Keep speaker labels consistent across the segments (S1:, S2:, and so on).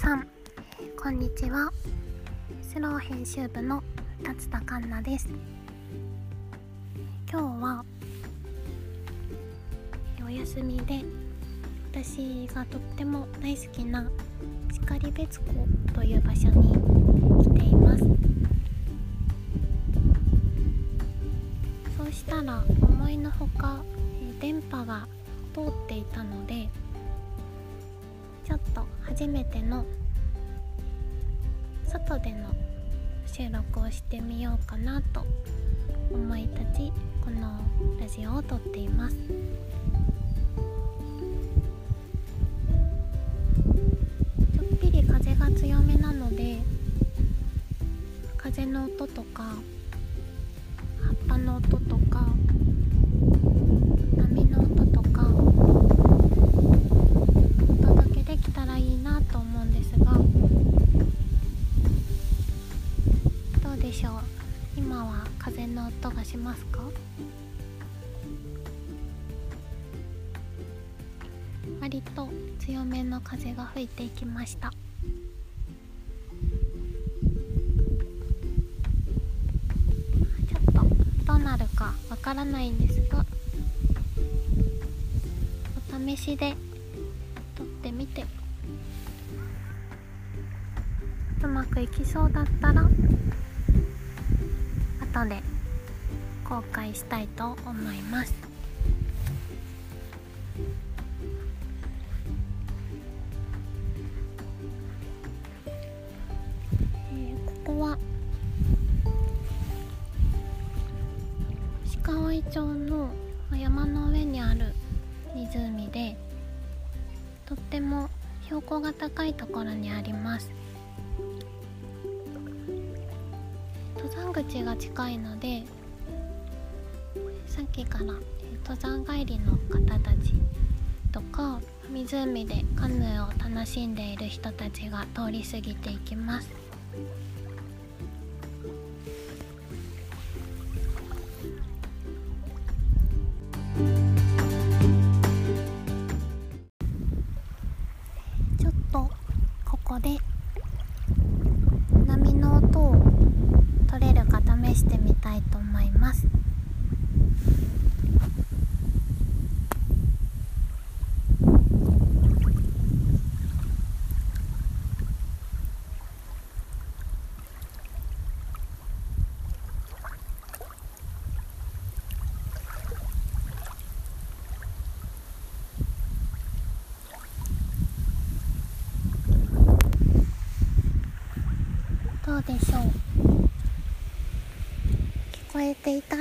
S1: さん。こんにちは。スロー編集部の達田環奈です。今日はお休みで私がとっても大好きな然別湖という場所に来ています。そうしたら思いのほか電波が通っていたのでちょっと初めての外での収録をしてみようかなと思い立ちこのラジオを撮っています。ちょっぴり風が強めなので風の音とか葉っぱの音とかどうなるかわからないんですがお試しで撮ってみてうまくいきそうだったら後で公開したいと思います。鹿追町の山の上にある湖でとっても標高が高いところにあります。登山口が近いのでさっきからえ登山帰りの方たちとか湖でカヌーを楽しんでいる人たちが通り過ぎていきます。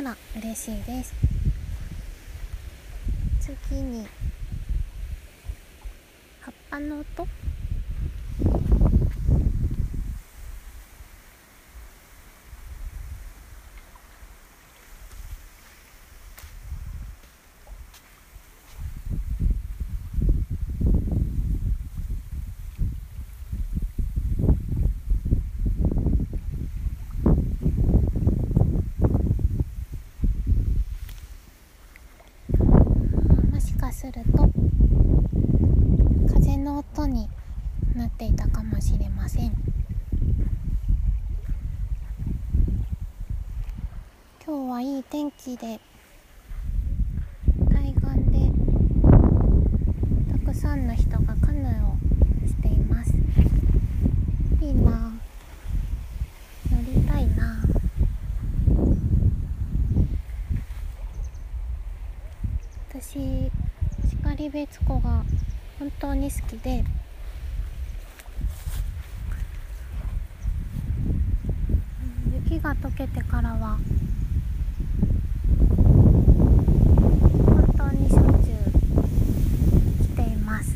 S1: ら嬉しいです。次に葉っぱの音もしかすると風の音になっていたかもしれません今日はいい天気で海岸でたくさんの人がカヌーをしています。いいな。乗りたいな。私然別湖が本当に好きで。うん雪が溶けてからは本当にしょっちゅう来ています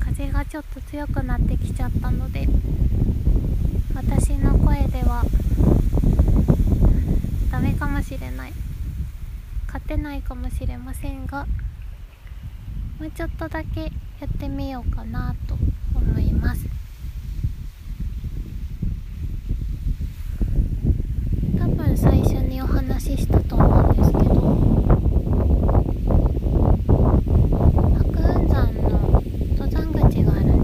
S1: 風がちょっと強くなってきちゃったので私の声ではダメかもしれない。勝てないかもしれませんがもうちょっとだけやってみようかなと思います多分最初にお話ししたと思うんですけど白雲山の登山口があるん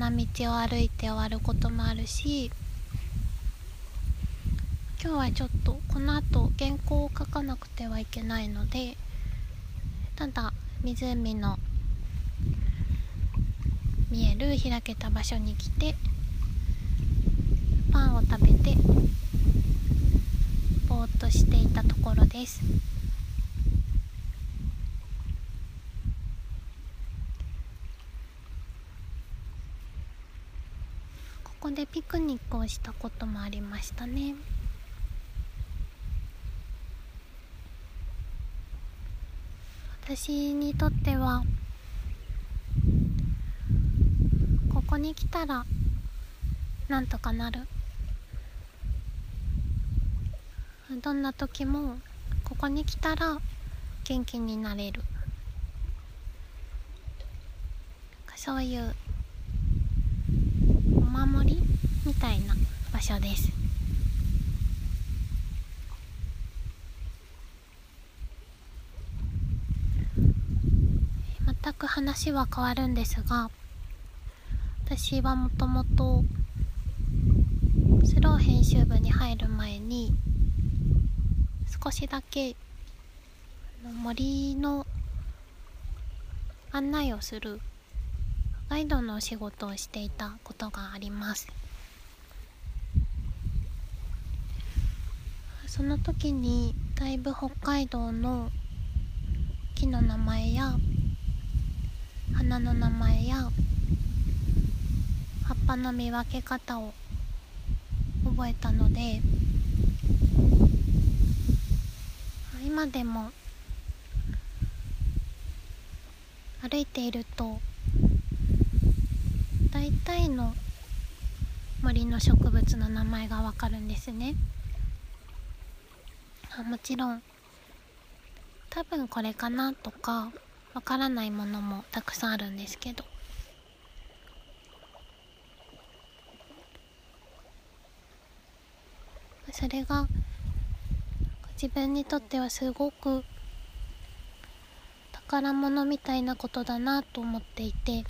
S1: な道を歩いて終わることもあるし今日はちょっとこの後原稿を書かなくてはいけないのでただ湖の見える開けた場所に来てパンを食べてぼーっとしていたところですここでピクニックをしたこともありましたね。私にとってはここに来たらなんとかなる。どんな時もここに来たら元気になれる。そういうお守りみたいな場所です。全く話は変わるんですが私はもともとスロー編集部に入る前に少しだけ森の案内をするガイドのお仕事をしていたことがあります。その時にだいぶ北海道の木の名前や花の名前や葉っぱの見分け方を覚えたので今でも歩いていると大体の森の植物の名前がわかるんですね。あもちろん。多分これかなとかわからないものもたくさんあるんですけど。それが自分にとってはすごく宝物みたいなことだなと思っていて。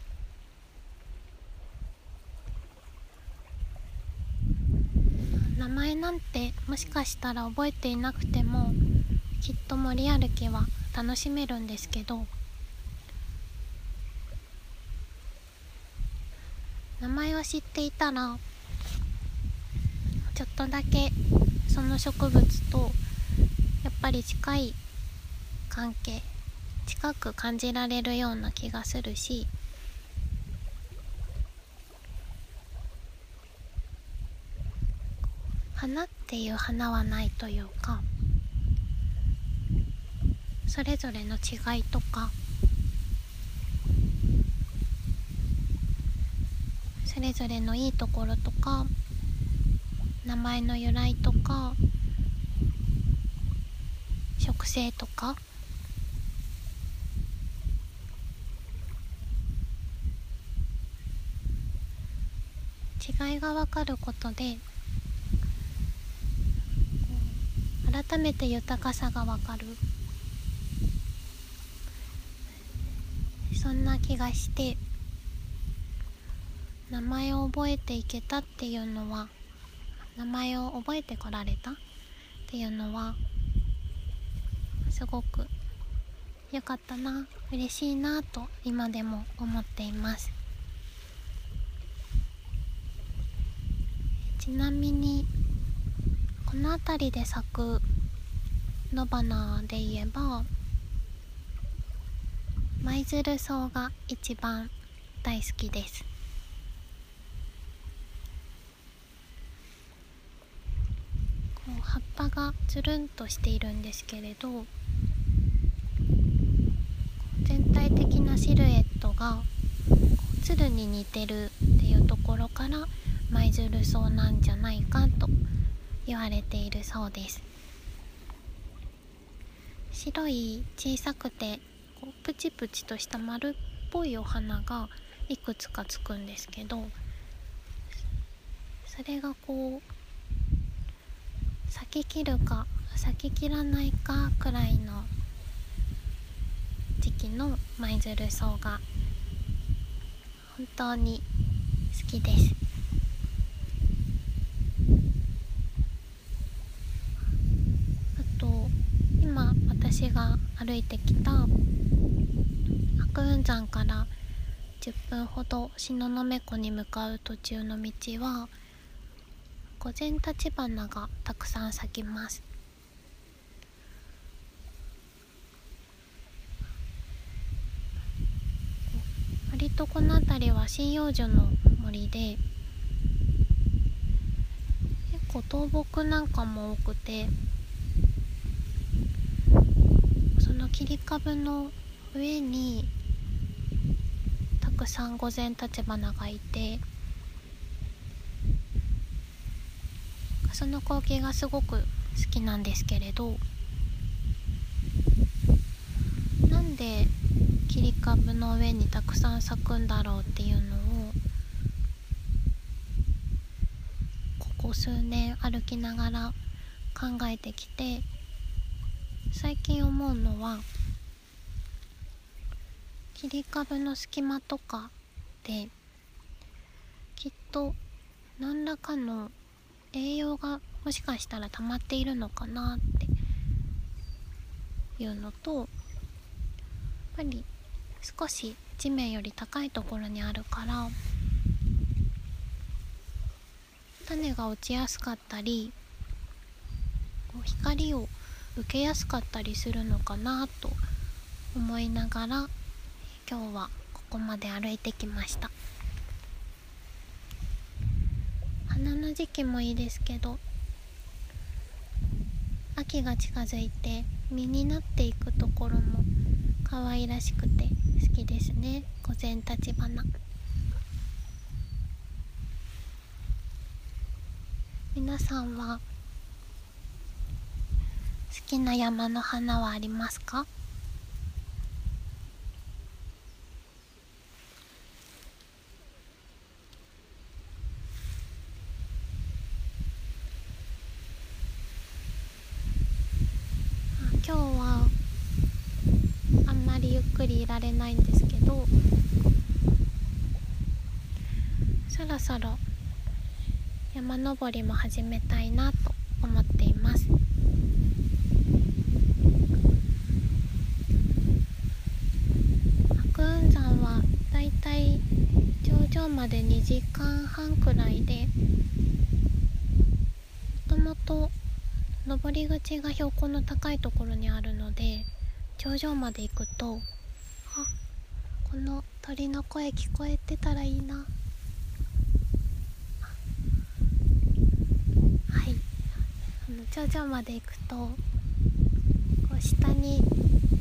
S1: 名前なんてもしかしたら覚えていなくてもきっと森歩きは楽しめるんですけど名前を知っていたらちょっとだけその植物とやっぱり近い関係近く感じられるような気がするし花っていう花はないというかそれぞれの違いとかそれぞれのいいところとか名前の由来とか植生とか違いが分かることで改めて豊かさが分かる。そんな気がして名前を覚えていけたっていうのは名前を覚えてこられた？っていうのはすごく良かったな嬉しいなと今でも思っています。ちなみにこの辺りで咲く野花で言えば舞鶴草が一番大好きです。こう葉っぱがつるんとしているんですけれど全体的なシルエットが鶴に似てるっていうところから舞鶴草なんじゃないかと言われているそうです。白い小さくてこうプチプチとした丸っぽいお花がいくつかつくんですけどそれがこう咲き切るか咲き切らないかくらいの時期の舞鶴草が本当に好きですあと今私が歩いてきた白雲山から10分ほど東雲湖に向かう途中の道は午前立花がたくさん咲きます割とこの辺りは針葉樹の森で結構倒木なんかも多くてその切り株の上にたくさん御前立花がいてその光景がすごく好きなんですけれどなんで切り株の上にたくさん咲くんだろうっていうのをここ数年歩きながら考えてきて最近思うのは切り株の隙間とかできっと何らかの栄養がもしかしたら溜まっているのかなっていうのとやっぱり少し地面より高いところにあるから種が落ちやすかったり光を受けやすかったりするのかなと思いながら今日はここまで歩いてきました。花の時期もいいですけど秋が近づいて実になっていくところも可愛らしくて好きですね。午前立花。皆さんはきな山の花はありますか？今日はあんまりゆっくりいられないんですけどそろそろ山登りも始めたいなと思っています白雲山はだいたい頂上まで2時間半くらいでもともと登り口が標高の高いところにあるので頂上まで行くとあこの鳥の声聞こえてたらいいな。はい。あの頂上まで行くとこう下に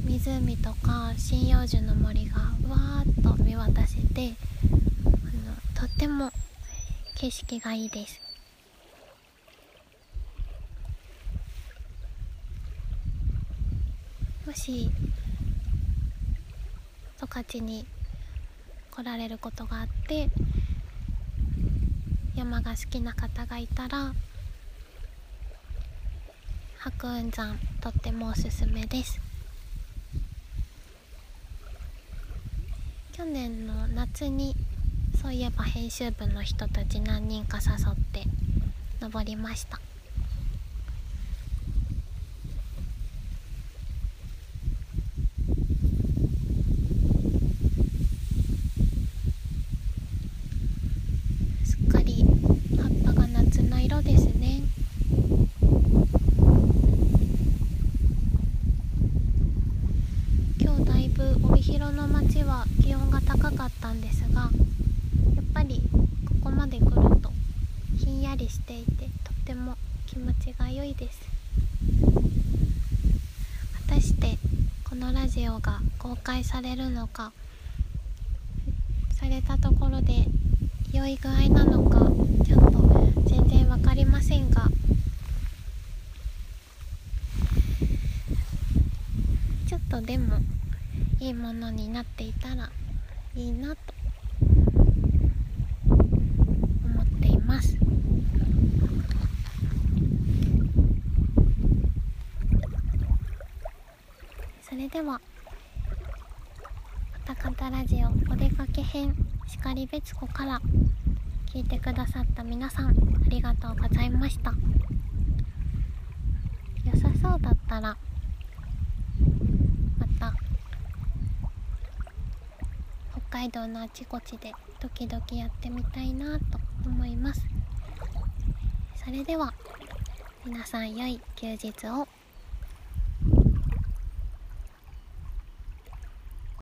S1: 湖とか針葉樹の森がわーっと見渡せてとっても景色がいいです。もし十勝に来られることがあって山が好きな方がいたら白雲山とってもおすすめです。去年の夏にそういえば編集部の人たち何人か誘って登りましたすっかり葉っぱが夏の色ですね今日だいぶ帯広の町は気温が高かったんですがやっぱりここまで来るとひんやりしていてとっても気持ちが良いです果たしてこのラジオが公開されるのかされたところで良い具合なのかちょっと全然分かりませんがちょっとでもいいものになっていたらいいなと思っています。それでは「おたかたラジオお出かけ編」しかりべつこから聞いてくださった皆さんありがとうございました。良さそうだったらまた北海道のあちこちで時々やってみたいなと思います。それでは皆さん良い休日を。